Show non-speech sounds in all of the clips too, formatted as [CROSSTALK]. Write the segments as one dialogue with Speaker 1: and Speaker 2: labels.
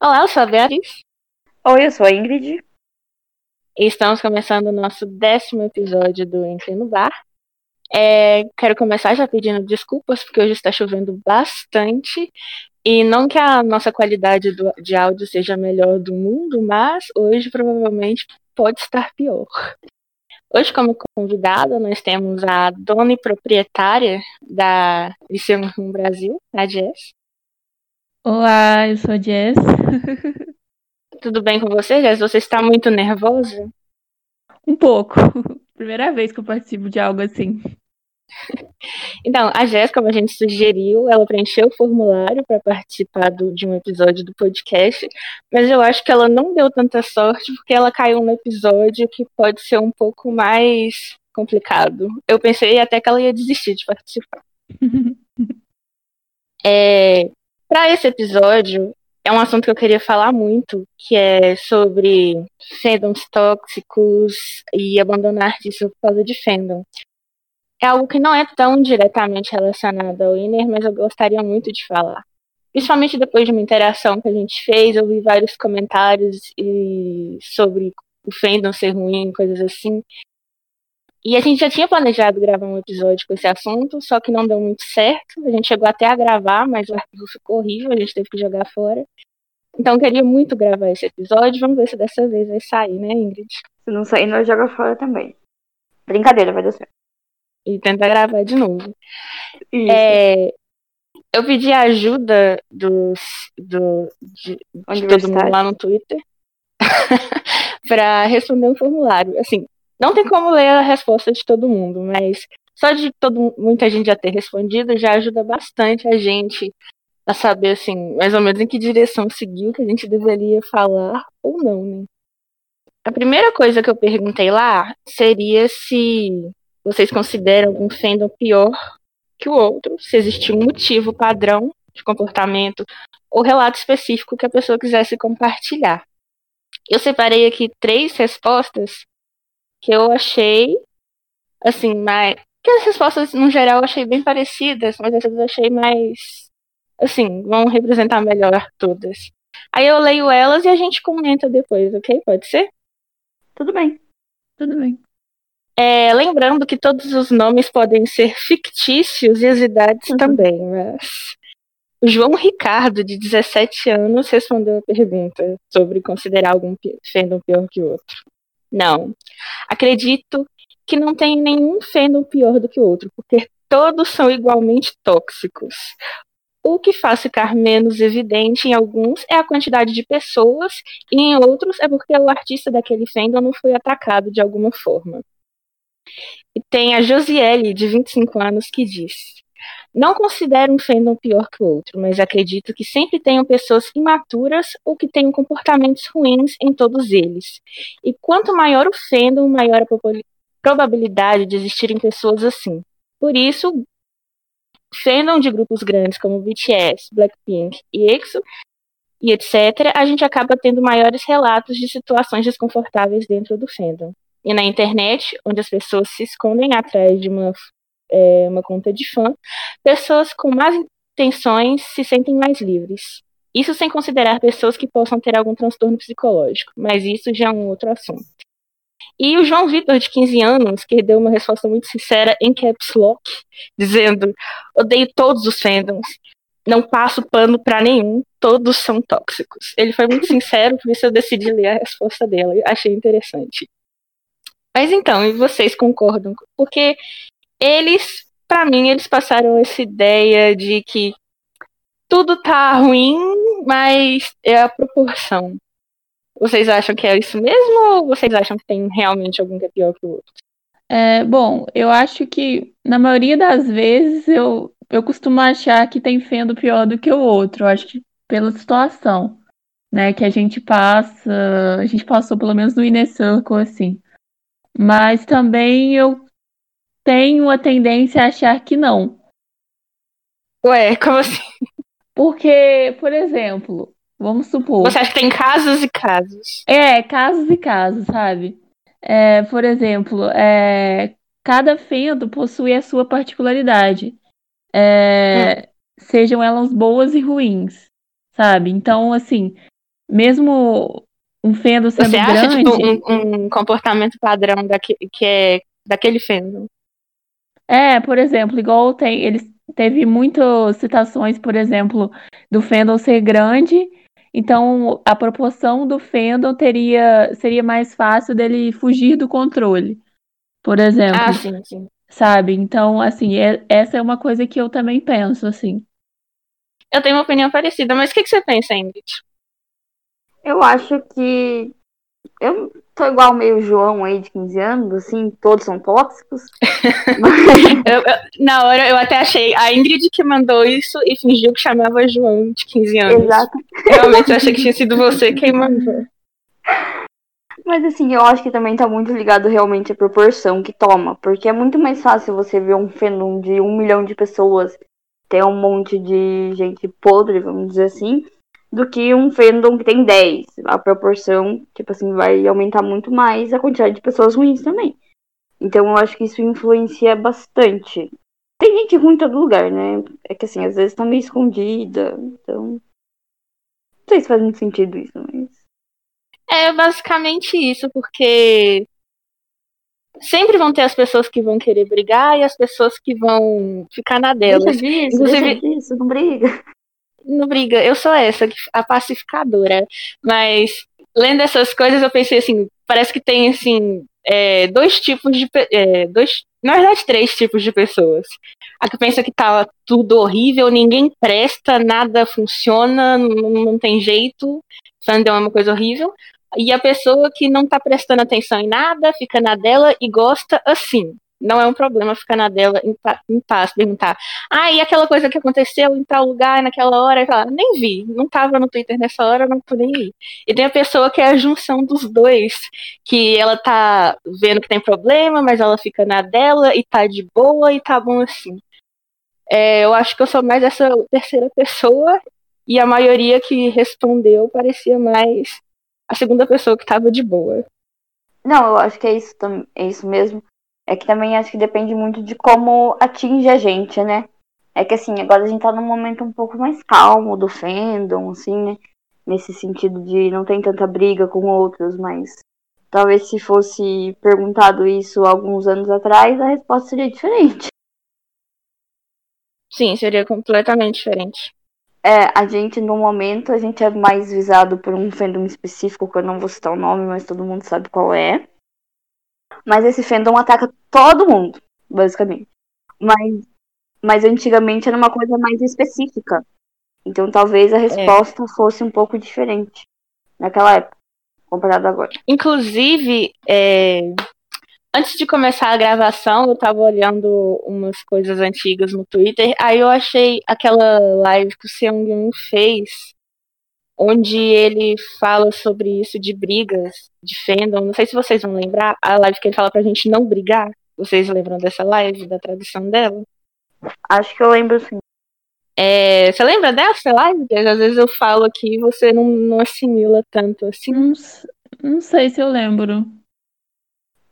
Speaker 1: Olá, eu sou a Beatriz.
Speaker 2: Oi, eu sou a Ingrid.
Speaker 1: E estamos começando o nosso décimo episódio do Entre no Bar. É, quero começar já pedindo desculpas, porque hoje está chovendo bastante. E não que a nossa qualidade do, de áudio seja a melhor do mundo, mas hoje provavelmente pode estar pior. Hoje, como convidada, nós temos a dona e proprietária da Liceu Brasil, a Jess.
Speaker 3: Olá, eu sou a Jess. [LAUGHS]
Speaker 1: Tudo bem com você, Jess? Você está muito nervosa?
Speaker 3: Um pouco. [LAUGHS] Primeira vez que eu participo de algo assim.
Speaker 1: Então, a Jéssica, como a gente sugeriu, ela preencheu o formulário para participar do, de um episódio do podcast, mas eu acho que ela não deu tanta sorte porque ela caiu no episódio que pode ser um pouco mais complicado. Eu pensei até que ela ia desistir de participar. [LAUGHS] é, para esse episódio, é um assunto que eu queria falar muito, que é sobre fandoms tóxicos e abandonar artistas por causa de fandom é algo que não é tão diretamente relacionado ao Inner, mas eu gostaria muito de falar. Principalmente depois de uma interação que a gente fez, eu vi vários comentários e sobre o fandom ser ruim, coisas assim. E a gente já tinha planejado gravar um episódio com esse assunto, só que não deu muito certo. A gente chegou até a gravar, mas o arquivo ficou horrível, a gente teve que jogar fora. Então queria muito gravar esse episódio. Vamos ver se dessa vez vai sair, né, Ingrid?
Speaker 2: Se não sair, nós joga fora também. Brincadeira, vai dar certo
Speaker 1: e tentar gravar de novo. É, eu pedi ajuda dos, do, de, de todo mundo lá no Twitter [LAUGHS] para responder um formulário. Assim, não tem como ler a resposta de todo mundo, mas só de todo, muita gente já ter respondido já ajuda bastante a gente a saber, assim, mais ou menos em que direção seguir, o que a gente deveria falar ou não, né? A primeira coisa que eu perguntei lá seria se vocês consideram algum fandom pior que o outro, se existir um motivo padrão de comportamento ou relato específico que a pessoa quisesse compartilhar. Eu separei aqui três respostas que eu achei, assim, mais. Que as respostas, no geral, eu achei bem parecidas, mas essas eu achei mais. Assim, vão representar melhor todas. Aí eu leio elas e a gente comenta depois, ok? Pode ser?
Speaker 2: Tudo bem.
Speaker 3: Tudo bem.
Speaker 1: É, lembrando que todos os nomes podem ser fictícios e as idades uhum. também, mas. O João Ricardo, de 17 anos, respondeu a pergunta sobre considerar algum fandom pior que o outro. Não. Acredito que não tem nenhum fandom pior do que o outro, porque todos são igualmente tóxicos. O que faz ficar menos evidente em alguns é a quantidade de pessoas, e em outros é porque o artista daquele fandom não foi atacado de alguma forma. E tem a Josiele, de 25 anos, que diz: Não considero um fandom pior que o outro, mas acredito que sempre tenham pessoas imaturas ou que tenham comportamentos ruins em todos eles. E quanto maior o fandom, maior a probabilidade de existirem pessoas assim. Por isso, fandom de grupos grandes como BTS, Blackpink e EXO e etc., a gente acaba tendo maiores relatos de situações desconfortáveis dentro do fandom e na internet, onde as pessoas se escondem atrás de uma, é, uma conta de fã, pessoas com más intenções se sentem mais livres. Isso sem considerar pessoas que possam ter algum transtorno psicológico, mas isso já é um outro assunto. E o João Vitor, de 15 anos, que deu uma resposta muito sincera em caps lock, dizendo: odeio todos os fandoms, não passo pano para nenhum, todos são tóxicos. Ele foi muito sincero, por isso eu decidi ler a resposta dela. Achei interessante. Mas então, e vocês concordam? Porque eles, para mim, eles passaram essa ideia de que tudo tá ruim, mas é a proporção. Vocês acham que é isso mesmo ou vocês acham que tem realmente algum que é pior que o outro?
Speaker 3: É, bom, eu acho que na maioria das vezes eu, eu costumo achar que tem fendo pior do que o outro. Eu acho que pela situação, né, que a gente passa, a gente passou pelo menos no Inner Circle, assim. Mas também eu tenho a tendência a achar que não.
Speaker 1: Ué, como assim?
Speaker 3: Porque, por exemplo, vamos supor.
Speaker 1: Você acha que tem casos e casos?
Speaker 3: É, casos e casos, sabe? É, por exemplo, é, cada fendo possui a sua particularidade. É, hum. sejam elas boas e ruins, sabe? Então, assim, mesmo um fandom sendo
Speaker 1: Você acha,
Speaker 3: grande...
Speaker 1: tipo, um, um comportamento padrão daqui, que é daquele fandom?
Speaker 3: É, por exemplo, igual tem, eles teve muitas citações, por exemplo, do fandom ser grande, então a proporção do fandom teria seria mais fácil dele fugir do controle. Por exemplo.
Speaker 1: Ah, sim, sim.
Speaker 3: Sabe? Então, assim, é, essa é uma coisa que eu também penso, assim.
Speaker 1: Eu tenho uma opinião parecida, mas o que, que você pensa, Ingrid?
Speaker 2: Eu acho que. Eu tô igual meio João aí de 15 anos, assim, todos são tóxicos. [LAUGHS]
Speaker 1: Eu- eu- na hora eu até achei a Ingrid que mandou isso e fingiu que chamava João de 15 anos.
Speaker 2: Exato.
Speaker 1: Realmente eu achei que tinha sido você quem mandou.
Speaker 2: Mas assim, eu acho que também tá muito ligado realmente à proporção que toma. Porque é muito mais fácil você ver um fandom de um milhão de pessoas ter um monte de gente podre, vamos dizer assim, do que um fandom que tem 10. A proporção, tipo assim, vai aumentar muito mais a quantidade de pessoas ruins também. Então eu acho que isso influencia bastante. Tem gente ruim em todo lugar, né? É que assim, às vezes tá meio escondida. Então. Não sei se faz muito sentido isso, mas.
Speaker 1: É basicamente isso, porque sempre vão ter as pessoas que vão querer brigar e as pessoas que vão ficar na delas.
Speaker 2: Deixa disso,
Speaker 1: Inclusive-
Speaker 2: deixa disso, não briga.
Speaker 1: Não briga, eu sou essa, a pacificadora. Mas lendo essas coisas, eu pensei assim, parece que tem assim é, dois tipos de é, dois, na verdade três tipos de pessoas. A que pensa que tá tudo horrível, ninguém presta, nada funciona, não, não tem jeito, fandom é uma coisa horrível. E a pessoa que não tá prestando atenção em nada, fica na dela e gosta assim. Não é um problema ficar na dela em, em paz, perguntar. Ah, e aquela coisa que aconteceu em tal lugar, naquela hora, e falar, nem vi, não tava no Twitter nessa hora, não nem aí. E tem a pessoa que é a junção dos dois, que ela tá vendo que tem problema, mas ela fica na dela e tá de boa e tá bom assim. É, eu acho que eu sou mais essa terceira pessoa, e a maioria que respondeu parecia mais a segunda pessoa que tava de boa.
Speaker 2: Não, eu acho que é isso, é isso mesmo. É que também acho que depende muito de como atinge a gente, né? É que assim, agora a gente tá num momento um pouco mais calmo do fandom, assim, né? Nesse sentido de não tem tanta briga com outros, mas talvez se fosse perguntado isso alguns anos atrás, a resposta seria diferente.
Speaker 1: Sim, seria completamente diferente.
Speaker 2: É, a gente no momento, a gente é mais visado por um fandom específico, que eu não vou citar o nome, mas todo mundo sabe qual é. Mas esse fandom ataca todo mundo, basicamente. Mas, mas antigamente era uma coisa mais específica. Então talvez a resposta fosse um pouco diferente naquela época, comparado agora.
Speaker 1: Inclusive, é, antes de começar a gravação, eu tava olhando umas coisas antigas no Twitter, aí eu achei aquela live que o Seung fez, onde ele fala sobre isso de brigas, de fandom. Não sei se vocês vão lembrar, a live que ele fala pra gente não brigar. Vocês lembram dessa live, da tradução dela?
Speaker 2: Acho que eu lembro sim.
Speaker 1: É, você lembra dessa live? Às vezes eu falo aqui e você não, não assimila tanto assim.
Speaker 3: Não, não sei se eu lembro.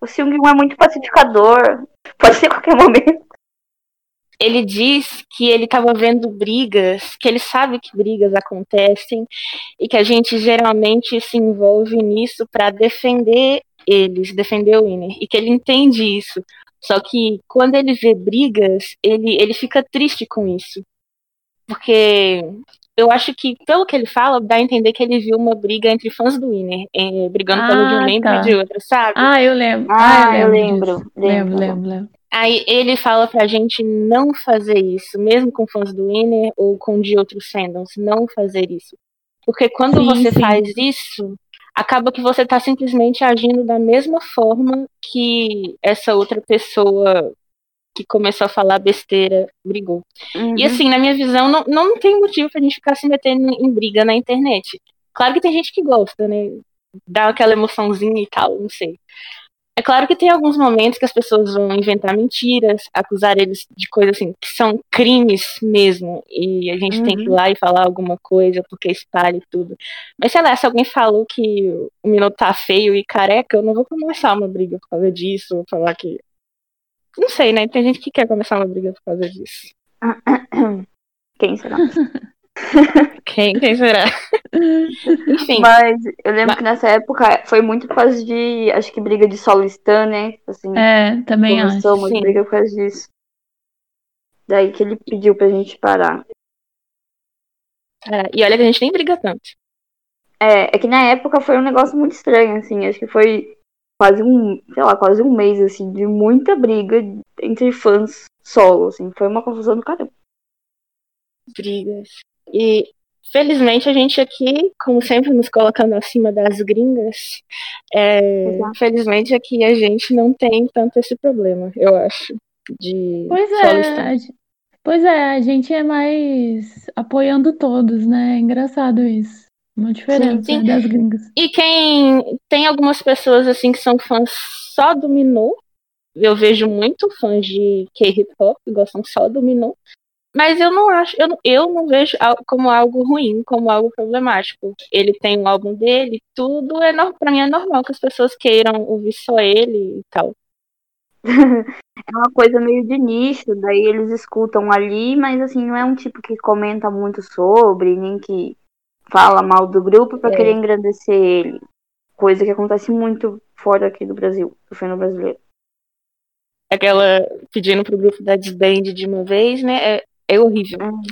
Speaker 2: O Seung é muito pacificador. Pode ser a qualquer momento.
Speaker 1: Ele diz que ele estava vendo brigas, que ele sabe que brigas acontecem e que a gente geralmente se envolve nisso para defender eles, defender o Winner, e que ele entende isso. Só que quando ele vê brigas, ele, ele fica triste com isso. Porque eu acho que, pelo que ele fala, dá a entender que ele viu uma briga entre fãs do Winner, eh, brigando pelo de um
Speaker 3: Ah,
Speaker 1: membro
Speaker 3: tá.
Speaker 1: e de outro, sabe?
Speaker 3: Ah, eu lembro.
Speaker 2: Ah, eu
Speaker 3: disso.
Speaker 2: lembro.
Speaker 3: Lembro,
Speaker 2: Lembro.
Speaker 3: lembro, lembro.
Speaker 1: Aí ele fala pra gente não fazer isso, mesmo com fãs do Winner ou com de outros fandoms, não fazer isso. Porque quando
Speaker 3: Sim,
Speaker 1: você
Speaker 3: sim.
Speaker 1: faz isso, acaba que você tá simplesmente agindo da mesma forma que essa outra pessoa que começou a falar besteira brigou.
Speaker 2: Uhum.
Speaker 1: E assim, na minha visão, não, não tem motivo pra gente ficar se metendo em briga na internet. Claro que tem gente que gosta, né? Dá aquela emoçãozinha e tal, não sei. É claro que tem alguns momentos que as pessoas vão inventar mentiras, acusar eles de coisas assim, que são crimes mesmo, e a gente tem que ir
Speaker 2: Uhum.
Speaker 1: lá e falar alguma coisa porque espalha e tudo. Mas sei lá, se alguém falou que o minuto tá feio e careca, eu não vou começar uma briga por causa disso, ou falar que. Não sei, né? Tem gente que quer começar uma briga por causa disso. [COUGHS]
Speaker 2: Quem será? [LAUGHS] [LAUGHS]
Speaker 1: quem, quem será? [LAUGHS] Enfim.
Speaker 2: Mas eu lembro mas... que nessa época foi muito por causa de, acho que briga de solo Stan, né? Assim,
Speaker 3: é, também acho.
Speaker 2: Muito briga por causa disso. Daí que ele pediu pra gente parar.
Speaker 1: É, e olha que a gente nem briga tanto.
Speaker 2: É, é que na época foi um negócio muito estranho, assim. Acho que foi quase um, sei lá, quase um mês, assim, de muita briga entre fãs solo, assim. Foi uma confusão do caramba.
Speaker 1: Brigas. E felizmente a gente aqui, como sempre, nos colocando acima das gringas, é, felizmente aqui a gente não tem tanto esse problema, eu acho. De
Speaker 3: pois é, pois é, a gente é mais apoiando todos, né? É engraçado isso. Uma diferença sim, sim. das gringas.
Speaker 1: E quem tem algumas pessoas assim que são fãs só do Minu. Eu vejo muito fãs de K-pop que gostam só do Minu. Mas eu não acho, eu não, eu não vejo como algo ruim, como algo problemático. Ele tem um álbum dele, tudo é para mim é normal que as pessoas queiram ouvir só ele e tal. [LAUGHS]
Speaker 2: é uma coisa meio de nicho, daí eles escutam ali, mas assim, não é um tipo que comenta muito sobre, nem que fala mal do grupo para é. querer engrandecer ele. Coisa que acontece muito fora aqui do Brasil, do fenômeno brasileiro.
Speaker 1: Aquela pedindo pro grupo da desband de uma vez, né? É, é horrível. Hum.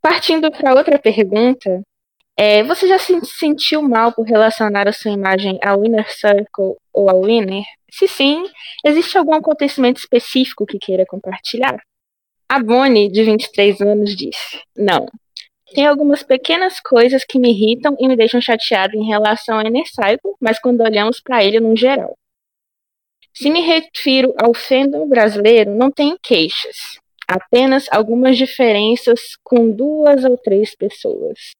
Speaker 1: Partindo para outra pergunta, é, você já se sentiu mal por relacionar a sua imagem ao Inner Circle ou ao Winner? Se sim, existe algum acontecimento específico que queira compartilhar? A Bonnie, de 23 anos, disse: Não, tem algumas pequenas coisas que me irritam e me deixam chateado em relação ao Cycle, mas quando olhamos para ele no geral. Se me refiro ao fandom brasileiro, não tenho queixas, apenas algumas diferenças com duas ou três pessoas.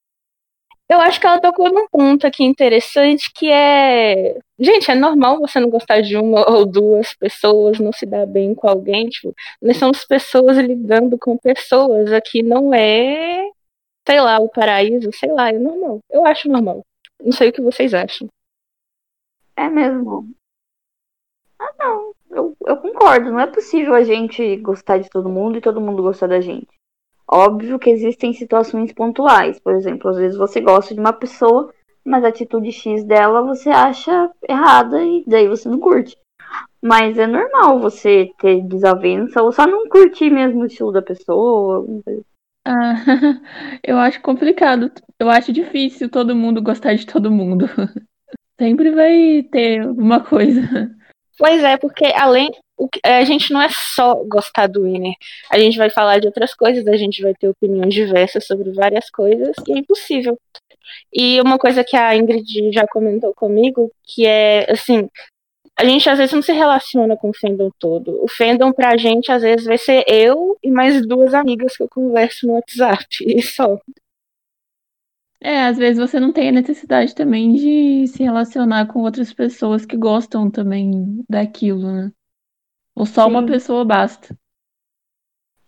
Speaker 1: Eu acho que ela tocou num ponto aqui interessante que é. Gente, é normal você não gostar de uma ou duas pessoas, não se dar bem com alguém. Tipo, nós somos pessoas lidando com pessoas. Aqui não é sei lá, o paraíso, sei lá, é normal. Eu acho normal. Não sei o que vocês acham.
Speaker 2: É mesmo. Ah, não. Eu, eu concordo. Não é possível a gente gostar de todo mundo e todo mundo gostar da gente. Óbvio que existem situações pontuais. Por exemplo, às vezes você gosta de uma pessoa, mas a atitude X dela você acha errada e daí você não curte. Mas é normal você ter desavença ou só não curtir mesmo o estilo da pessoa.
Speaker 3: Ah, [LAUGHS] eu acho complicado. Eu acho difícil todo mundo gostar de todo mundo. [LAUGHS] Sempre vai ter alguma coisa.
Speaker 1: Pois é, porque além. A gente não é só gostar do Winner. A gente vai falar de outras coisas, a gente vai ter opiniões diversas sobre várias coisas, e é impossível. E uma coisa que a Ingrid já comentou comigo, que é assim, a gente às vezes não se relaciona com o fandom todo. O fandom pra gente às vezes vai ser eu e mais duas amigas que eu converso no WhatsApp [LAUGHS] e só.
Speaker 3: É, às vezes você não tem a necessidade também de se relacionar com outras pessoas que gostam também daquilo, né? Ou só Sim. uma pessoa basta.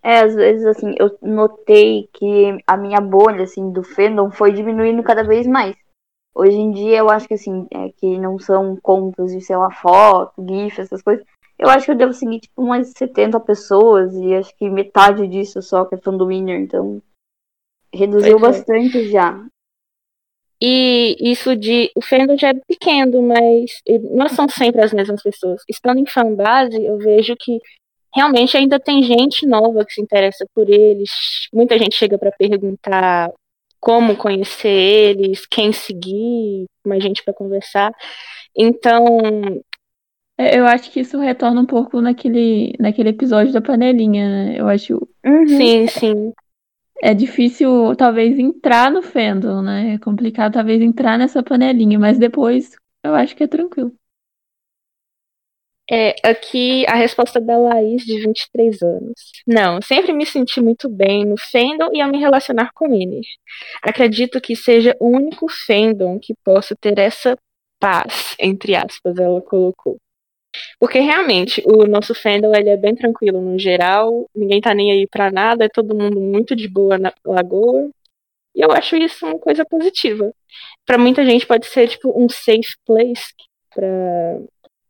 Speaker 2: É, às vezes, assim, eu notei que a minha bolha, assim, do fandom foi diminuindo cada vez mais. Hoje em dia, eu acho que assim, é, que não são contas de, sei lá, foto, GIF, essas coisas. Eu acho que eu devo seguir, tipo, umas 70 pessoas, e acho que metade disso só que é fã do Winner, então reduziu bastante já.
Speaker 1: E isso de. O fandom já é pequeno, mas não são sempre as mesmas pessoas. Estando em fanbase, eu vejo que realmente ainda tem gente nova que se interessa por eles. Muita gente chega para perguntar como conhecer eles, quem seguir, mais gente para conversar. Então.
Speaker 3: É, eu acho que isso retorna um pouco naquele, naquele episódio da panelinha, né? Eu acho.
Speaker 1: Uhum. Sim, sim.
Speaker 3: É difícil, talvez, entrar no fandom, né? É complicado, talvez, entrar nessa panelinha, mas depois eu acho que é tranquilo.
Speaker 1: É, aqui a resposta da Laís, de 23 anos. Não, sempre me senti muito bem no fandom e a me relacionar com ele. Acredito que seja o único fandom que possa ter essa paz, entre aspas, ela colocou. Porque realmente o nosso fandom ele é bem tranquilo no geral, ninguém tá nem aí pra nada, é todo mundo muito de boa na lagoa. E eu acho isso uma coisa positiva. Para muita gente pode ser tipo um safe place para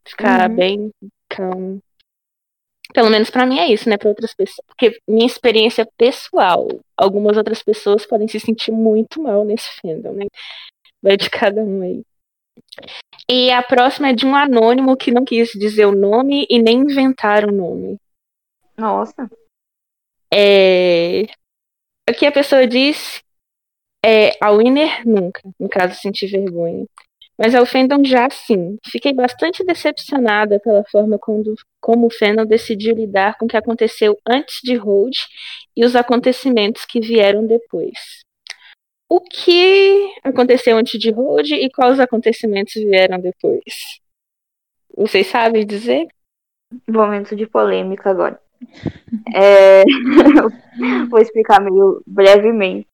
Speaker 1: ficar uhum. bem calmo. Pelo menos para mim é isso, né? Para outras pessoas. Porque minha experiência pessoal, algumas outras pessoas podem se sentir muito mal nesse fandom, né? Vai de cada um aí. E a próxima é de um anônimo que não quis dizer o nome e nem inventar o nome.
Speaker 2: Nossa.
Speaker 1: É... Aqui a pessoa diz é, a winner nunca, no caso sentir vergonha. Mas ao fandom já sim. Fiquei bastante decepcionada pela forma quando, como o fandom decidiu lidar com o que aconteceu antes de Hold e os acontecimentos que vieram depois. O que aconteceu antes de Hold e quais os acontecimentos vieram depois? Vocês sabem dizer?
Speaker 2: Momento de polêmica agora. [LAUGHS] É... [LAUGHS] Vou explicar meio brevemente.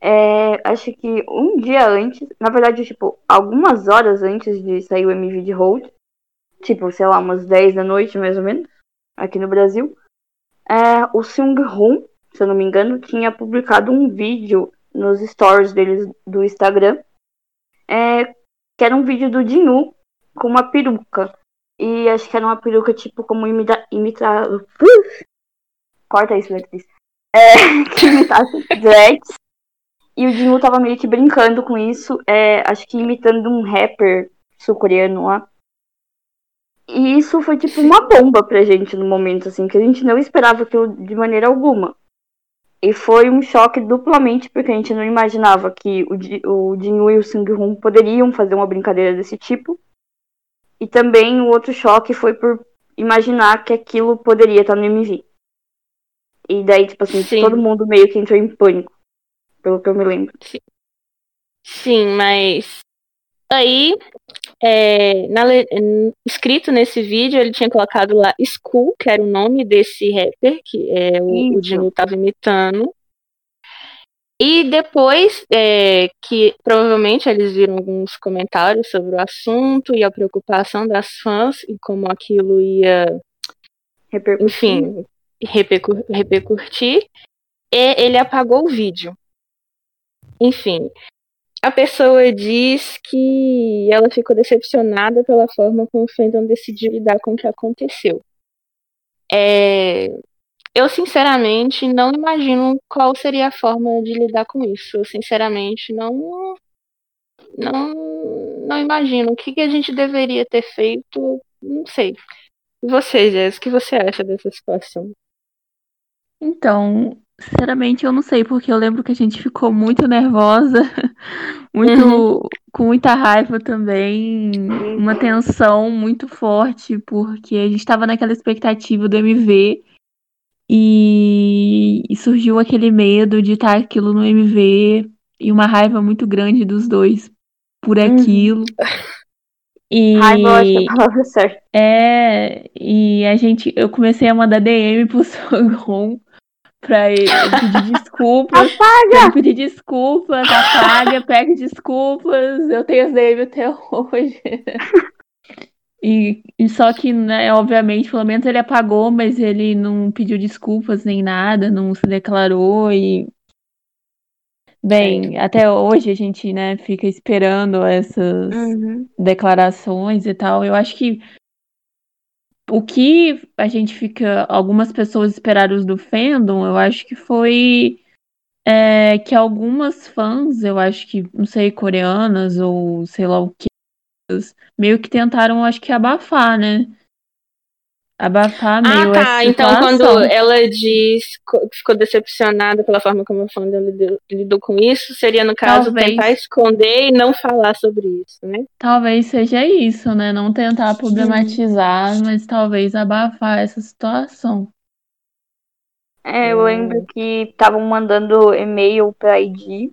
Speaker 2: É, acho que um dia antes, na verdade, tipo, algumas horas antes de sair o MV de Hold, tipo, sei lá, umas 10 da noite mais ou menos, aqui no Brasil, é, o Seung Hoon, se eu não me engano, tinha publicado um vídeo nos stories deles do Instagram, é, que era um vídeo do Dinu com uma peruca. E acho que era uma peruca tipo como imita. imita... [LAUGHS] Corta isso, Beatriz. É, [LAUGHS] que imitasse dreads. E o Dinu tava meio que brincando com isso, é, acho que imitando um rapper sul-coreano lá. E isso foi tipo uma bomba pra gente no momento, assim, que a gente não esperava aquilo de maneira alguma. E foi um choque duplamente, porque a gente não imaginava que o, o Jin e o Sung Hoon poderiam fazer uma brincadeira desse tipo. E também o outro choque foi por imaginar que aquilo poderia estar no MV. E daí, tipo assim, Sim. todo mundo meio que entrou em pânico, pelo que eu me lembro.
Speaker 1: Sim, Sim mas aí, é, na, escrito nesse vídeo, ele tinha colocado lá School, que era o nome desse rapper, que é, o, o Dino estava imitando. E depois é, que provavelmente eles viram alguns comentários sobre o assunto e a preocupação das fãs e como aquilo ia, repercutir. enfim, repercu repercutir, e ele apagou o vídeo. Enfim, a pessoa diz que ela ficou decepcionada pela forma como o fandom decidiu lidar com o que aconteceu. É, eu, sinceramente, não imagino qual seria a forma de lidar com isso. Eu, sinceramente, não. Não, não imagino. O que, que a gente deveria ter feito? Não sei. E você, Jéssica, o que você acha dessa situação?
Speaker 3: Então, sinceramente, eu não sei, porque eu lembro que a gente ficou muito nervosa, [LAUGHS] muito uhum. com muita raiva também, uma tensão muito forte, porque a gente estava naquela expectativa do MV e, e surgiu aquele medo de estar aquilo no MV e uma raiva muito grande dos dois por uhum. aquilo.
Speaker 2: E raiva, é.
Speaker 3: É, e a gente, eu comecei a mandar DM pro [LAUGHS] Sogron pra ele pedir [LAUGHS] desculpas.
Speaker 2: Apaga!
Speaker 3: pedir desculpas, apaga, pede desculpas. Eu tenho as DM até hoje. E, e, só que, né, obviamente, pelo menos ele apagou, mas ele não pediu desculpas nem nada, não se declarou e bem, até hoje a gente, né, fica esperando essas uhum. declarações e tal. Eu acho que o que a gente fica, algumas pessoas esperaram do fandom, eu acho que foi é, que algumas fãs, eu acho que, não sei, coreanas ou sei lá o que, meio que tentaram, acho que, abafar, né? Abafar ah, meio
Speaker 1: Ah, tá. Então, quando ela diz que ficou decepcionada pela forma como a fã lidou, lidou com isso, seria, no caso, Talvez. tentar esconder e não falar sobre isso, né?
Speaker 3: Talvez seja isso, né? Não tentar problematizar, Sim. mas talvez abafar essa situação.
Speaker 2: É, eu lembro que estavam mandando e-mail pra ID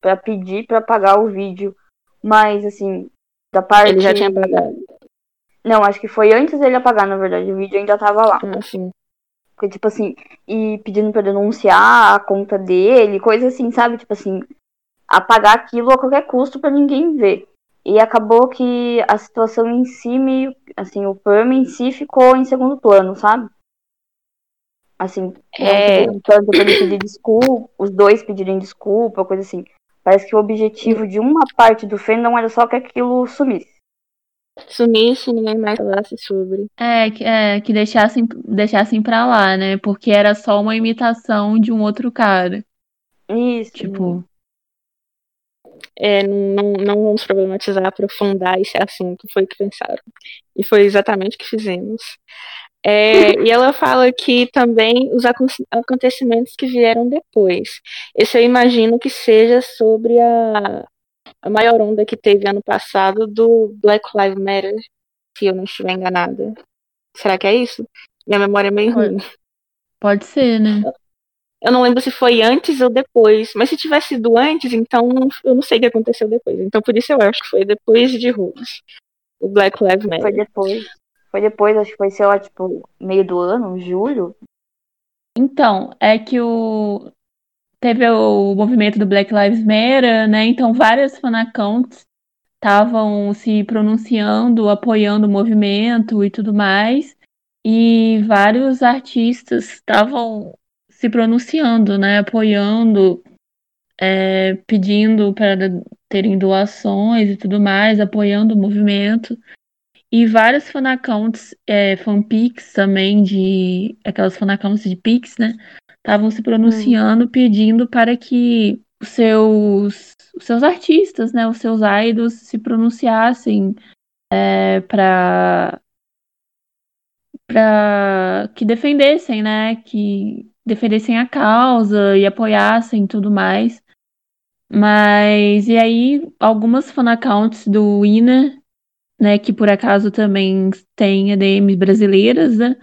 Speaker 2: para pedir para pagar o vídeo. Mas, assim, da parte.
Speaker 1: Ele já tinha pagado.
Speaker 2: Não, acho que foi antes dele apagar, na verdade. O vídeo ainda tava lá.
Speaker 1: Ah, sim.
Speaker 2: Porque, tipo assim, e pedindo pra denunciar a conta dele, coisa assim, sabe? Tipo assim, apagar aquilo a qualquer custo para ninguém ver. E acabou que a situação em si, meio, assim, o Perm em si ficou em segundo plano, sabe? Assim,
Speaker 1: é...
Speaker 2: tanto ele pedir desculpa, os dois pedirem desculpa, coisa assim. Parece que o objetivo de uma parte do fandom era só que aquilo sumisse.
Speaker 1: Sumisse e ninguém mais falasse sobre.
Speaker 3: É, que, é, que deixassem, deixassem pra lá, né? Porque era só uma imitação de um outro cara.
Speaker 2: Isso.
Speaker 3: Tipo,
Speaker 1: É, não, não vamos problematizar, aprofundar esse assunto, foi o que pensaram. E foi exatamente o que fizemos. É, e ela fala que também os acon- acontecimentos que vieram depois. Esse eu imagino que seja sobre a, a maior onda que teve ano passado do Black Lives Matter, se eu não estiver enganada. Será que é isso? Minha memória é meio
Speaker 3: Pode.
Speaker 1: ruim.
Speaker 3: pode ser, né?
Speaker 1: Eu não lembro se foi antes ou depois, mas se tivesse sido antes, então eu não sei o que aconteceu depois. Então por isso eu acho que foi depois de Rose. O Black Lives
Speaker 2: Foi
Speaker 1: Matter.
Speaker 2: depois. Foi depois, acho que foi, sei lá, tipo, meio do ano, julho.
Speaker 3: Então, é que o teve o movimento do Black Lives Matter, né? Então várias fan accounts estavam se pronunciando, apoiando o movimento e tudo mais. E vários artistas estavam se pronunciando, né? Apoiando, é, pedindo para terem doações e tudo mais, apoiando o movimento. E vários fan accounts, é, fanpics também, de aquelas fan accounts de pics, né? Estavam se pronunciando, pedindo para que os seus, os seus artistas, né? Os seus idols se pronunciassem é, para para que defendessem, né? Que defendessem a causa e apoiassem tudo mais. Mas e aí algumas fan accounts do Winner, né, que por acaso também tem ADMs brasileiras, né?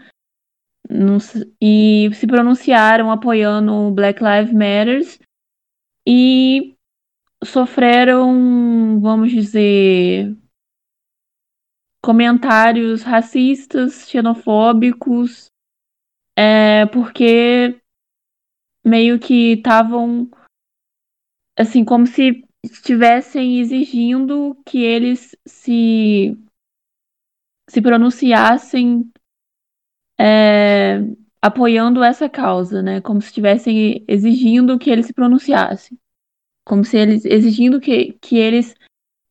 Speaker 3: E se pronunciaram apoiando o Black Lives Matters e sofreram, vamos dizer, comentários racistas, xenofóbicos, é, porque meio que estavam assim, como se estivessem exigindo que eles se se pronunciassem é, apoiando essa causa, né? Como se estivessem exigindo que eles se pronunciassem. Como se eles exigindo que, que eles.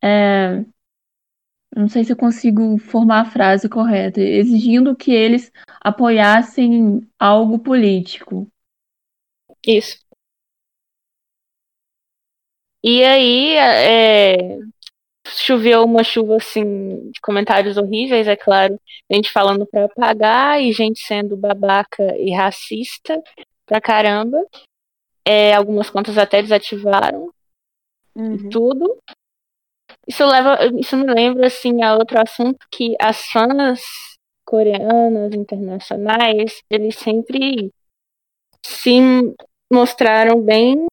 Speaker 3: é, não sei se eu consigo formar a frase correta. Exigindo que eles apoiassem algo político.
Speaker 1: Isso. E aí, é, choveu uma chuva assim de comentários horríveis, é claro, gente falando pra apagar e gente sendo babaca e racista pra caramba. É, algumas contas até desativaram
Speaker 2: Uhum.
Speaker 1: tudo. Isso leva, isso me lembra assim a outro assunto que as fãs coreanas internacionais, eles sempre se mostraram bem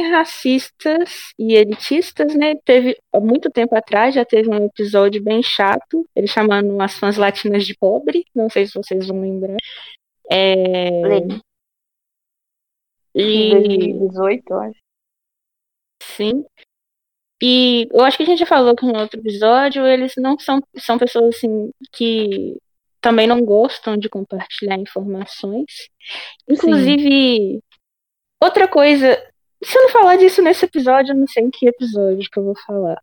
Speaker 1: racistas e elitistas, né? Teve há muito tempo atrás já teve um episódio bem chato, eles chamando as fãs latinas de pobre, não sei se vocês vão lembrar. É,
Speaker 2: Lembro.
Speaker 1: e
Speaker 2: 2018, eu acho.
Speaker 1: Sim. E eu acho que a gente já falou que no outro episódio, eles não são, são pessoas assim que também não gostam de compartilhar informações. Inclusive, outra coisa, se eu não falar disso nesse episódio, eu não sei em que episódio que eu vou falar.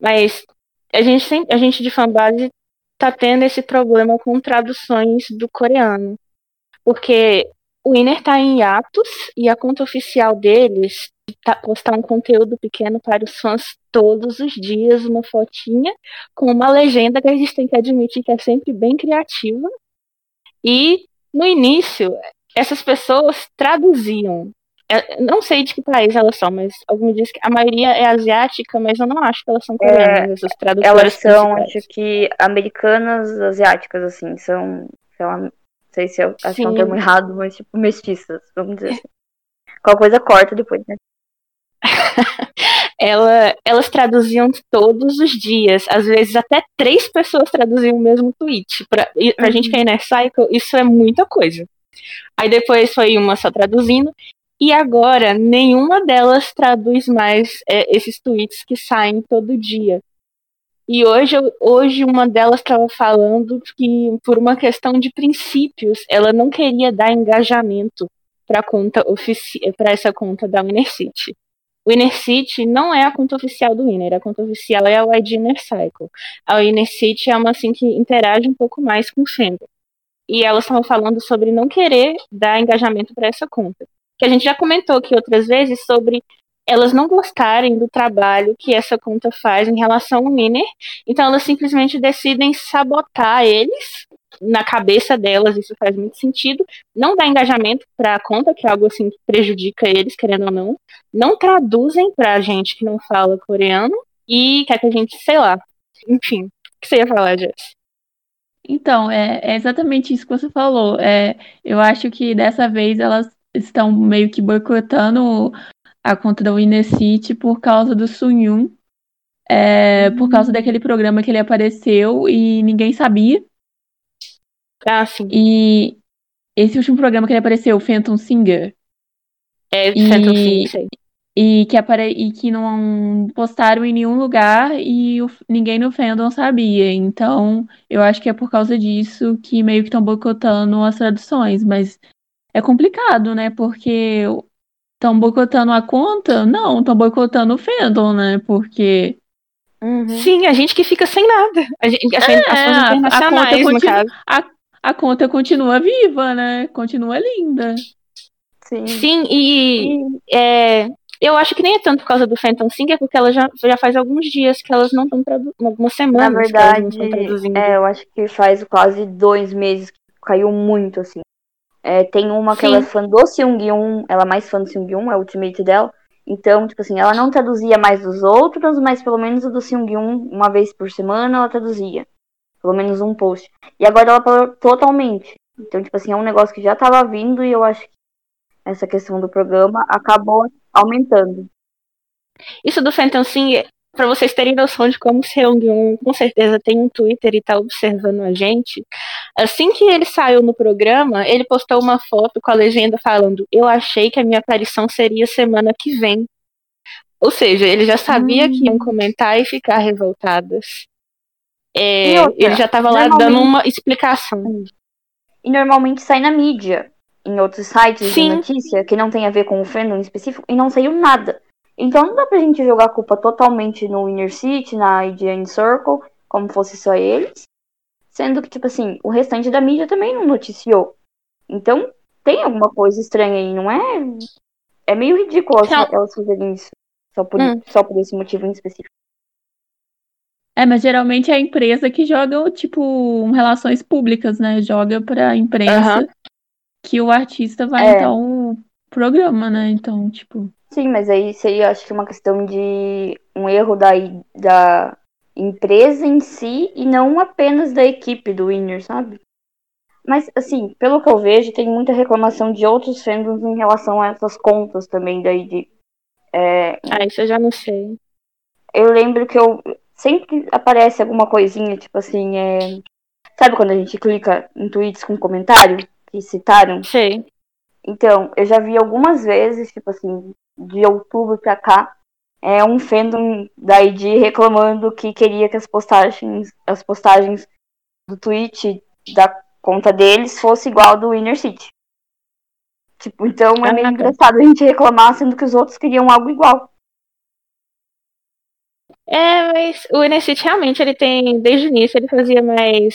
Speaker 1: Mas a gente, a gente de fanbase tá tendo esse problema com traduções do coreano. Porque o Inner tá em hiatus e a conta oficial deles tá, postar um conteúdo pequeno para os fãs todos os dias, uma fotinha com uma legenda que a gente tem que admitir que é sempre bem criativa. E no início, essas pessoas traduziam. É, não sei de que país elas são, mas algum me diz que a maioria é asiática, mas eu não acho que elas são coreanas, essas tradutoras
Speaker 2: Elas são, acho que, americanas asiáticas, assim. São, sei lá, não sei se eu acho que é um termo errado, mas tipo, mestiças, vamos dizer assim. Qualquer coisa corta depois, né? [LAUGHS]
Speaker 1: Ela, elas traduziam todos os dias. Às vezes até três pessoas traduziam o mesmo tweet. Pra, pra
Speaker 2: Uhum.
Speaker 1: gente que é Inner Cycle, isso é muita coisa. Aí depois foi uma só traduzindo. E agora nenhuma delas traduz mais é, esses tweets que saem todo dia. E hoje, hoje uma delas estava falando que, por uma questão de princípios, ela não queria dar engajamento para conta para essa conta da Inner City. o Inner City não é a conta oficial do Inner, a conta oficial é o ID Inner Cycle. A Inner City é uma assim que interage um pouco mais com o fandom. E elas estavam falando sobre não querer dar engajamento para essa conta. Que a gente já comentou aqui outras vezes sobre elas não gostarem do trabalho que essa conta faz em relação ao Inner, então elas simplesmente decidem sabotar eles na cabeça delas, isso faz muito sentido. Não dá engajamento para a conta, que é algo assim que prejudica eles, querendo ou não. Não traduzem para gente que não fala coreano e quer que a gente, sei lá. Enfim, o que você ia falar, Jess?
Speaker 3: Então, é, é, exatamente isso que você falou. É, eu acho que dessa vez elas estão meio que boicotando a conta da Winner City por causa do Sunyun. É, por causa daquele programa que ele apareceu e ninguém sabia.
Speaker 1: Ah, sim.
Speaker 3: E esse último programa que ele apareceu, Phantom Singer.
Speaker 1: É, e, Phantom Singer.
Speaker 3: E que, apare... e que não postaram em nenhum lugar e o... ninguém no fandom sabia. Então, eu acho que é por causa disso que meio que estão boicotando as traduções. Mas é complicado, né? Porque estão boicotando a conta? Não, estão boicotando o fandom, né? Porque.
Speaker 1: Uhum. Sim, a gente que fica sem nada. A gente, a é, as internacionais, a conta, continua,
Speaker 3: a, a conta continua viva, né? Continua linda.
Speaker 1: Sim, Sim e é, eu acho que nem é tanto por causa do Phantom Singer, porque ela já, já faz alguns dias que elas não estão traduzindo, algumas semanas.
Speaker 2: Na verdade, é, eu acho que faz quase dois meses que caiu muito, assim. É, tem uma que Sim. ela é fã do Seung-yoon, ela é mais fã do Seung-yoon, é o ultimate dela. Então, tipo assim, ela não traduzia mais dos outros, mas pelo menos o do Seung-yoon, uma vez por semana, ela traduzia. Pelo menos um post. E agora ela parou totalmente. Então, tipo assim, é um negócio que já tava vindo e eu acho que essa questão do programa acabou aumentando.
Speaker 1: Isso do Phantom Sim, para vocês terem noção de como o Seung com certeza tem um Twitter e tá observando a gente. Assim que ele saiu no programa, ele postou uma foto com a legenda falando: Eu achei que a minha aparição seria semana que vem. Ou seja, ele já sabia hum. que iam comentar e ficar revoltadas. É, outra, ele já estava lá dando uma explicação.
Speaker 2: E normalmente sai na mídia, em outros sites Sim. de notícia, que não tem a ver com o fandom em específico, e não saiu nada. Então não dá pra gente jogar a culpa totalmente no Inner City, na IGN Circle, como fosse só eles. Sendo que, tipo assim, o restante da mídia também não noticiou. Então, tem alguma coisa estranha aí, não é? É meio ridículo elas, elas fazerem isso. Só por, hum. só por esse motivo em específico.
Speaker 3: É, mas geralmente é a empresa que joga, tipo, relações públicas, né? Joga pra imprensa uhum. que o artista vai é. então programa, né? Então, tipo.
Speaker 2: Sim, mas aí seria, acho que, uma questão de um erro da, da empresa em si e não apenas da equipe do Winner, sabe? Mas, assim, pelo que eu vejo, tem muita reclamação de outros fandoms em relação a essas contas também daí de. É...
Speaker 1: Ah, isso eu já não sei.
Speaker 2: Eu lembro que eu, sempre aparece alguma coisinha, tipo assim, é... Sabe quando a gente clica em tweets com comentário que citaram?
Speaker 1: Sim.
Speaker 2: Então, eu já vi algumas vezes, tipo assim, de outubro pra cá, é um fandom da ID reclamando que queria que as postagens, as postagens do tweet da conta deles fosse igual do Inner City. Tipo, então é meio engraçado a gente reclamar, sendo que os outros queriam algo igual.
Speaker 1: É, mas o Enestit realmente ele tem, desde o início, ele fazia mais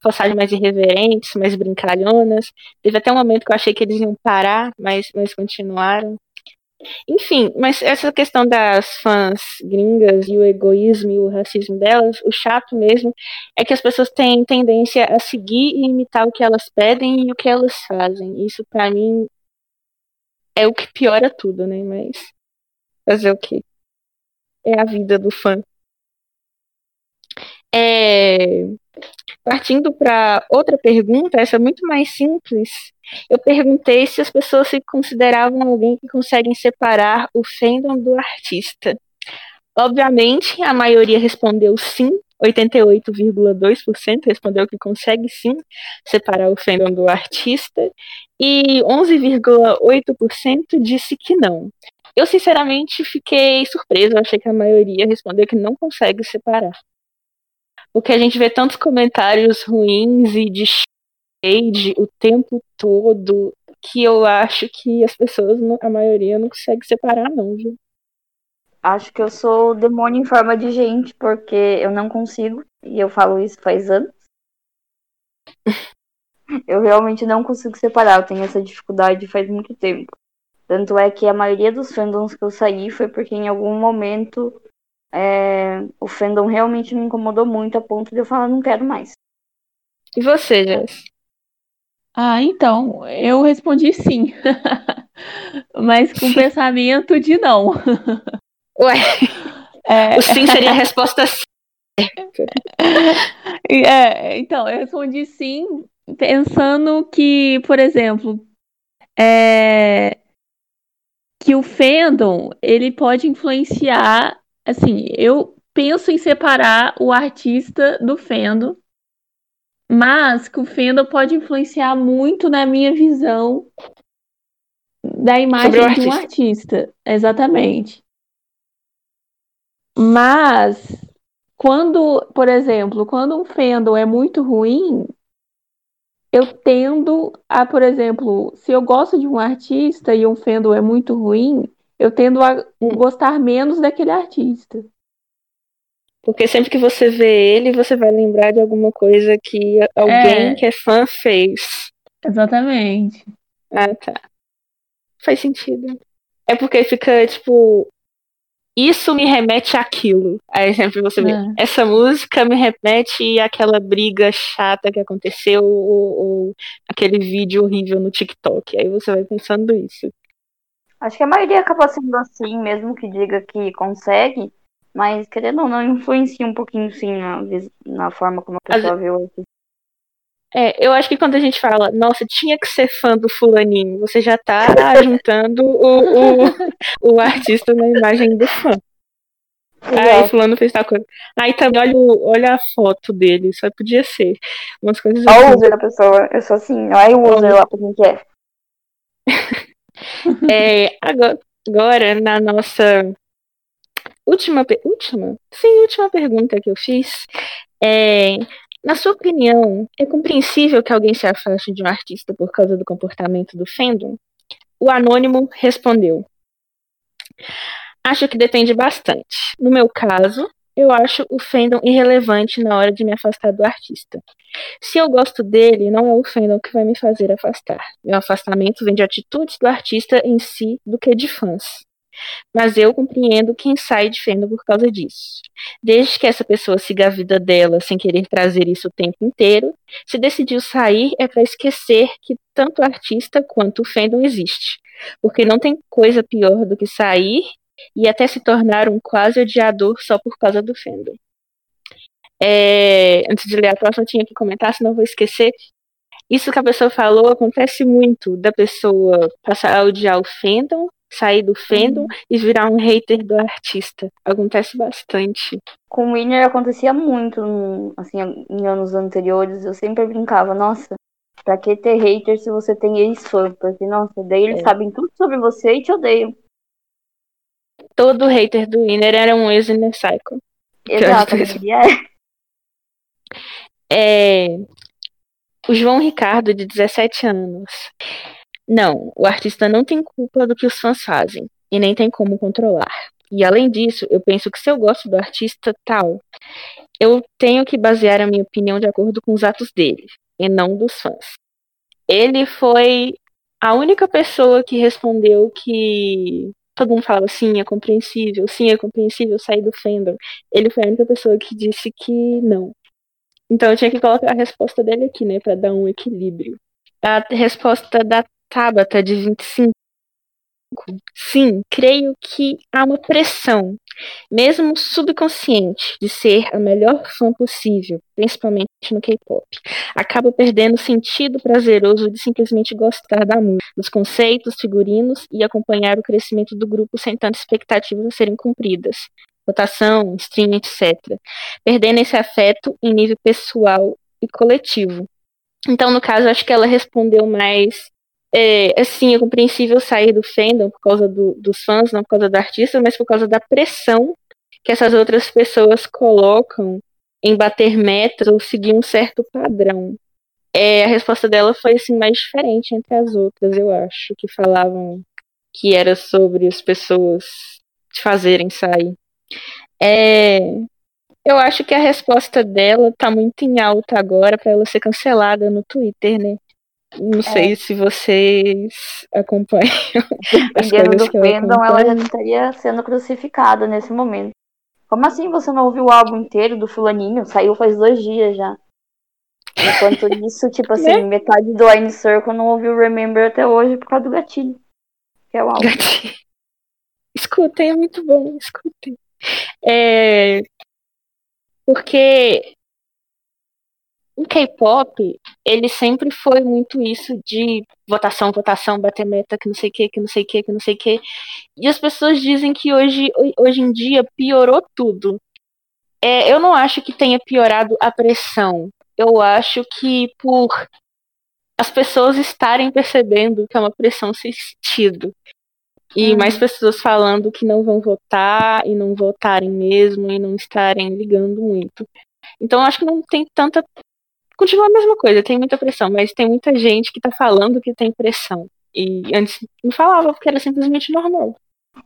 Speaker 1: postagens mais irreverentes, mais brincalhonas. Teve até um momento que eu achei que eles iam parar, mas, mas continuaram. Enfim, mas essa questão das fãs gringas e o egoísmo e o racismo delas, o chato mesmo é que as pessoas têm tendência a seguir e imitar o que elas pedem e o que elas fazem. Isso para mim é o que piora tudo, né? Mas fazer o quê? é a vida do fã. É, partindo para outra pergunta, essa é muito mais simples. Eu perguntei se as pessoas se consideravam alguém que conseguem separar o fandom do artista. Obviamente, a maioria respondeu sim, 88,2% respondeu que consegue sim separar o fandom do artista, e 11,8% disse que não. Eu, sinceramente, fiquei surpresa. Achei que a maioria respondeu que não consegue separar. Porque a gente vê tantos comentários ruins e de shade o tempo todo que eu acho que as pessoas, a maioria, não consegue separar, não, viu?
Speaker 2: acho que eu sou demônio em forma de gente, porque eu não consigo, e eu falo isso faz anos. [LAUGHS] eu realmente não consigo separar, eu tenho essa dificuldade faz muito tempo. Tanto é que a maioria dos fandoms que eu saí foi porque em algum momento é, o fandom realmente me incomodou muito a ponto de eu falar, não quero mais.
Speaker 1: E você, Jess?
Speaker 3: Ah, então, eu respondi sim. [LAUGHS] Mas com pensamento de não. [LAUGHS]
Speaker 1: Ué, é... o sim seria a resposta [LAUGHS]
Speaker 3: É, então, eu respondi sim, pensando que, por exemplo, é, que o fandom ele pode influenciar. Assim, eu penso em separar o artista do fandom, mas que o fandom pode influenciar muito na minha visão da imagem de um artista. Exatamente. Mas quando, por exemplo, quando um fandom é muito ruim, eu tendo a, por exemplo, se eu gosto de um artista e um fandom é muito ruim, eu tendo a hum. gostar menos daquele artista.
Speaker 1: Porque sempre que você vê ele, você vai lembrar de alguma coisa que alguém é. que é fã fez.
Speaker 3: Exatamente.
Speaker 1: Ah, tá. Faz sentido. É porque fica, tipo, isso me remete àquilo. Aí sempre você vê, é. essa música me remete àquela briga chata que aconteceu, ou, ou, aquele vídeo horrível no TikTok. Aí você vai pensando isso.
Speaker 2: Acho que a maioria acaba sendo assim, mesmo que diga que consegue, mas querendo ou não, influencia um pouquinho sim na, na forma como a pessoa As... vê o
Speaker 1: é, eu acho que quando a gente fala, nossa, tinha que ser fã do fulaninho, você já tá [LAUGHS] juntando o, o, o artista na imagem do fã. Aí fulano fez tal coisa. Aí também olha, olha a foto dele, só podia ser. Umas coisas
Speaker 2: Olha assim. o user da pessoa, eu sou assim, olha o user lá pra quem quer.
Speaker 1: é, [LAUGHS] [LAUGHS] agora, agora, na nossa última, última? Sim, última pergunta que eu fiz. É, na sua opinião, é compreensível que alguém se afaste de um artista por causa do comportamento do fandom? O anônimo respondeu: Acho que depende bastante. No meu caso, eu acho o fandom irrelevante na hora de me afastar do artista. Se eu gosto dele, não é o fandom que vai me fazer afastar. Meu afastamento vem de atitudes do artista em si do que de fãs. Mas eu compreendo quem sai de fandom por causa disso. Desde que essa pessoa siga a vida dela sem querer trazer isso o tempo inteiro, se decidiu sair é para esquecer que tanto o artista quanto o fandom existe. Porque não tem coisa pior do que sair e até se tornar um quase odiador só por causa do fandom. É, antes de ler a próxima, eu tinha que comentar, senão eu vou esquecer. Isso que a pessoa falou acontece muito da pessoa passar a odiar o fandom sair do fandom uhum. e virar um hater do artista. Acontece bastante.
Speaker 2: Com o Winner acontecia muito, assim, em anos anteriores. Eu sempre brincava, nossa, pra que ter hater se você tem ex-fã? Porque, nossa, daí eles é. sabem tudo sobre você e te odeiam.
Speaker 1: Todo hater do Winner era um ex-Inner.
Speaker 2: Exato,
Speaker 1: é. [LAUGHS] é. O João Ricardo, de 17 anos. Não, o artista não tem culpa do que os fãs fazem, e nem tem como controlar. E além disso, eu penso que se eu gosto do artista tal, eu tenho que basear a minha opinião de acordo com os atos dele, e não dos fãs. Ele foi a única pessoa que respondeu que todo mundo falava sim, é compreensível, sim, é compreensível sair do fandom. Ele foi a única pessoa que disse que não. Então eu tinha que colocar a resposta dele aqui, né, para dar um equilíbrio. A resposta da Tabata, de 25. Sim, creio que há uma pressão, mesmo subconsciente, de ser a melhor fã possível, principalmente no K-pop. Acaba perdendo o sentido prazeroso de simplesmente gostar da música, dos conceitos, figurinos e acompanhar o crescimento do grupo sem tantas expectativas a serem cumpridas. Votação, stream, etc. Perdendo esse afeto em nível pessoal e coletivo. Então, no caso, acho que ela respondeu mais é, assim, é compreensível sair do fandom por causa do, dos fãs, não por causa do artista, mas por causa da pressão que essas outras pessoas colocam em bater metas ou seguir um certo padrão. É, a resposta dela foi assim mais diferente entre as outras, eu acho, que falavam que era sobre as pessoas fazerem sair. É, eu acho que a resposta dela tá muito em alta agora para ela ser cancelada no Twitter, né? Não sei é. se vocês acompanham. [LAUGHS]
Speaker 2: Dependendo do fandom, ela já estaria sendo crucificada nesse momento. Como assim você não ouviu o álbum inteiro do fulaninho? Saiu faz dois dias já. Enquanto [LAUGHS] isso, tipo assim, né? metade do Wine Circle não ouviu Remember até hoje por causa do gatilho. Que é o álbum. Gatilho.
Speaker 1: Escutem, é muito bom, escutem. É... Porque o K-pop, ele sempre foi muito isso de votação, votação, bater meta, que não sei o que, que não sei o que, que não sei o que. E as pessoas dizem que hoje, hoje em dia piorou tudo. É, eu não acho que tenha piorado a pressão. Eu acho que por as pessoas estarem percebendo que é uma pressão sem sentido. E uhum. mais pessoas falando que não vão votar e não votarem mesmo e não estarem ligando muito. Então acho que não tem tanta continua a mesma coisa, tem muita pressão, mas tem muita gente que tá falando que tem pressão. E antes não falava porque era simplesmente normal.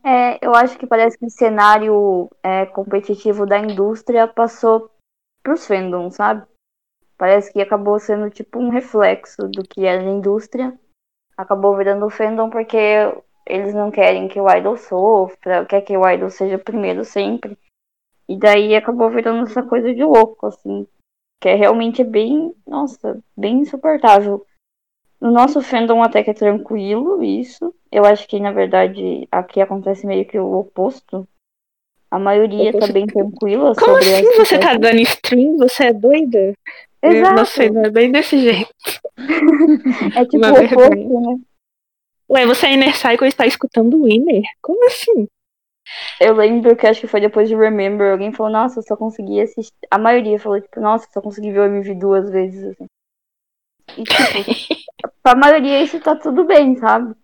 Speaker 2: É, eu acho que parece que o cenário é, competitivo da indústria passou pros fandoms, sabe? Parece que acabou sendo tipo um reflexo do que era a indústria. Acabou virando fandom porque eles não querem que o idol sofra, quer que o idol seja primeiro sempre. E daí acabou virando essa coisa de louco, assim que é realmente bem, nossa, bem insuportável. No nosso fandom até que é tranquilo isso. Eu acho que, na verdade, aqui acontece meio que o oposto. A maioria tá bem tranquila
Speaker 1: Como sobre assim você tá dando stream? Você é doida? Exato. Eu não sei, não é bem desse jeito. [LAUGHS]
Speaker 2: é tipo o oposto, né?
Speaker 1: Ué, você é Inner Cycle e está escutando o Winner? Como assim?
Speaker 2: Eu lembro que acho que foi depois de Remember, alguém falou, nossa, eu só consegui assistir. A maioria falou, tipo, nossa, eu só consegui ver o MV duas vezes, assim. E, tipo, [LAUGHS] pra maioria isso tá tudo bem, sabe?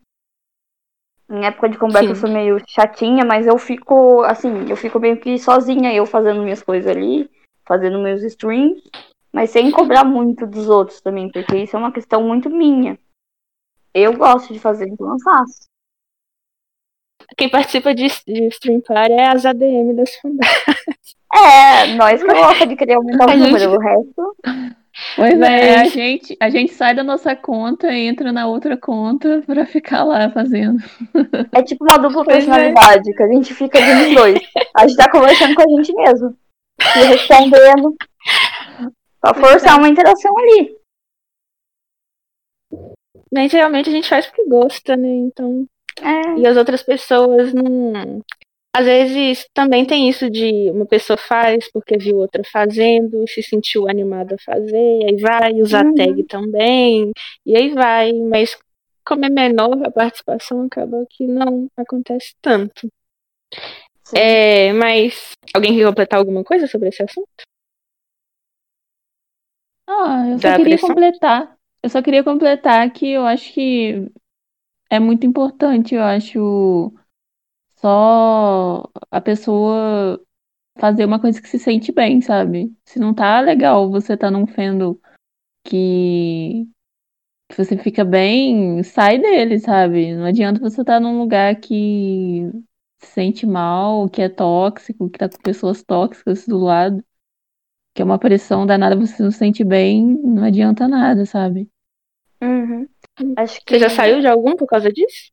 Speaker 2: Em época de combate Sim. eu sou meio chatinha, mas eu fico, assim, eu fico meio que sozinha, eu fazendo minhas coisas ali, fazendo meus streams, mas sem cobrar muito dos outros também, porque isso é uma questão muito minha. Eu gosto de fazer, então eu faço.
Speaker 1: Quem participa de, de Stream Party é as ADM das
Speaker 2: fanbases. É, nós que gosta de querer aumentar o número, gente... o resto.
Speaker 3: Pois é, a gente, a gente sai da nossa conta e entra na outra conta pra ficar lá fazendo. [LAUGHS]
Speaker 2: É tipo uma dupla pois é. personalidade, é. que a gente fica de dois. A gente tá conversando com a gente mesmo. E respondendo. Pra forçar uma interação ali.
Speaker 1: Mas geralmente a gente faz porque gosta, né? Então. É. E as outras pessoas não. Às vezes também tem isso de uma pessoa faz porque viu outra fazendo, se sentiu animada a fazer, aí vai, usar uhum. tag também, e aí vai, mas como é menor a participação, acaba que não acontece tanto. É, mas alguém quer completar alguma coisa sobre esse assunto?
Speaker 3: Ah, eu só queria pressão? completar. Eu só queria completar que eu acho que é muito importante, eu acho, só a pessoa fazer uma coisa que se sente bem, sabe? Se não tá legal você tá num fendo que, você fica bem, sai dele, sabe? Não adianta você estar tá num lugar que se sente mal, que é tóxico, que tá com pessoas tóxicas do lado, que é uma pressão danada, você não se sente bem, não adianta nada, sabe?
Speaker 2: Uhum. Acho que...
Speaker 1: Você já saiu de algum por causa disso?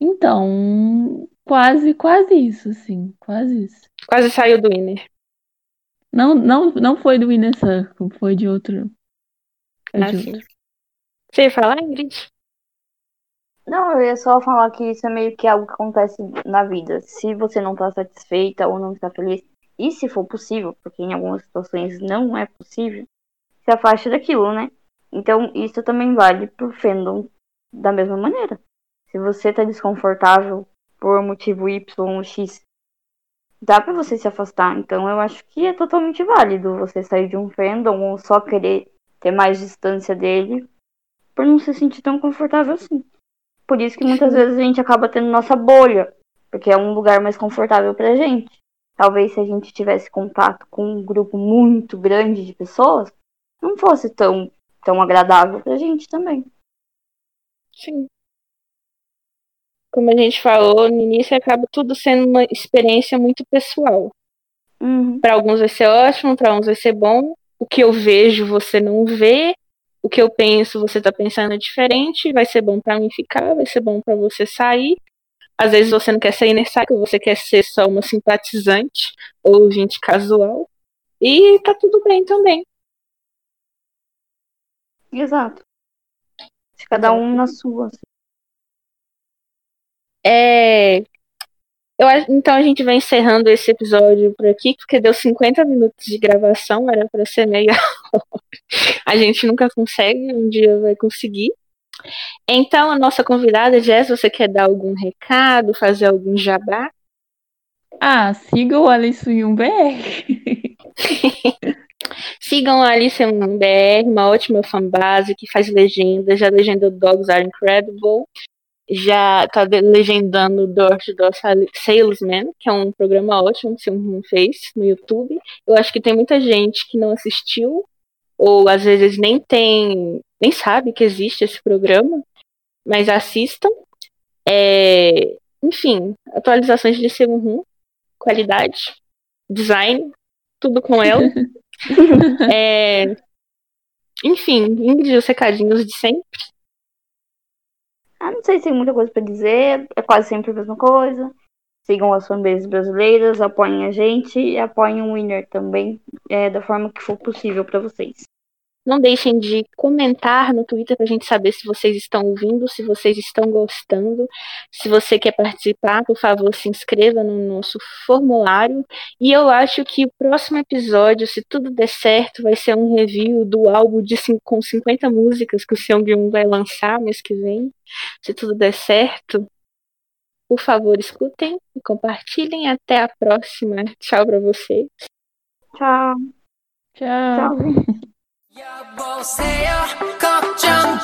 Speaker 3: Então, quase, quase isso, sim, quase isso.
Speaker 1: Quase saiu do Winner.
Speaker 3: Não, não, não foi do Winner Circle, foi de outro.
Speaker 1: É ah, de outro. Você ia falar, Ingrid?
Speaker 2: Não, eu ia só falar que isso é meio que algo que acontece na vida. Se você não está satisfeita ou não está feliz, e se for possível, porque em algumas situações não é possível, se afaste daquilo, né? Então, isso também vale pro fandom da mesma maneira. Se você tá desconfortável por motivo Y ou X, dá para você se afastar. Então, eu acho que é totalmente válido você sair de um fandom ou só querer ter mais distância dele por não se sentir tão confortável assim. Por isso que muitas vezes a gente acaba tendo nossa bolha, porque é um lugar mais confortável pra gente. Talvez se a gente tivesse contato com um grupo muito grande de pessoas, não fosse tão tão agradável pra gente também.
Speaker 1: Sim. como a gente falou no início, acaba tudo sendo uma experiência muito pessoal.
Speaker 2: Uhum.
Speaker 1: Para alguns vai ser ótimo, para uns vai ser bom. O que eu vejo você não vê, o que eu penso você está pensando diferente. Vai ser bom para mim ficar, vai ser bom para você sair. Às vezes você não quer sair nesse saco, você quer ser só uma simpatizante ou gente casual. E tá tudo bem também.
Speaker 2: Exato. Cada um na sua. assim.
Speaker 1: É, eu, então a gente vai encerrando esse episódio por aqui, porque deu 50 minutos de gravação, era para ser meia [LAUGHS] hora. A gente nunca consegue, um dia vai conseguir. Então, a nossa convidada, Jess, você quer dar algum recado, fazer algum jabá?
Speaker 3: Ah, siga o um BR. [LAUGHS]
Speaker 1: Sigam a Alice um BR, uma ótima fanbase que faz legendas, já legendou Dogs Are Incredible, já tá legendando Door to Door Salesman, que é um programa ótimo que o Silvio fez no YouTube. Eu acho que tem muita gente que não assistiu, ou às vezes nem tem, nem sabe que existe esse programa, mas assistam. É, enfim, atualizações de Silvio qualidade, design, tudo com ela. [LAUGHS] [LAUGHS] é, enfim, Ingrid, os recadinhos de sempre.
Speaker 2: Ah, não sei se tem muita coisa pra dizer, é quase sempre a mesma coisa. Sigam as fanbases brasileiras, apoiem a gente e apoiem o Winner também, é, da forma que for possível para vocês.
Speaker 1: Não deixem de comentar no Twitter para a gente saber se vocês estão ouvindo, se vocês estão gostando. Se você quer participar, por favor, se inscreva no nosso formulário. E eu acho que o próximo episódio, se tudo der certo, vai ser um review do álbum de, com 50 músicas que o Seung vai lançar mês que vem. Se tudo der certo, por favor, escutem e compartilhem. Até a próxima. Tchau para vocês.
Speaker 2: Tchau.
Speaker 3: Tchau.
Speaker 2: Tchau.
Speaker 4: 여보세요 걱정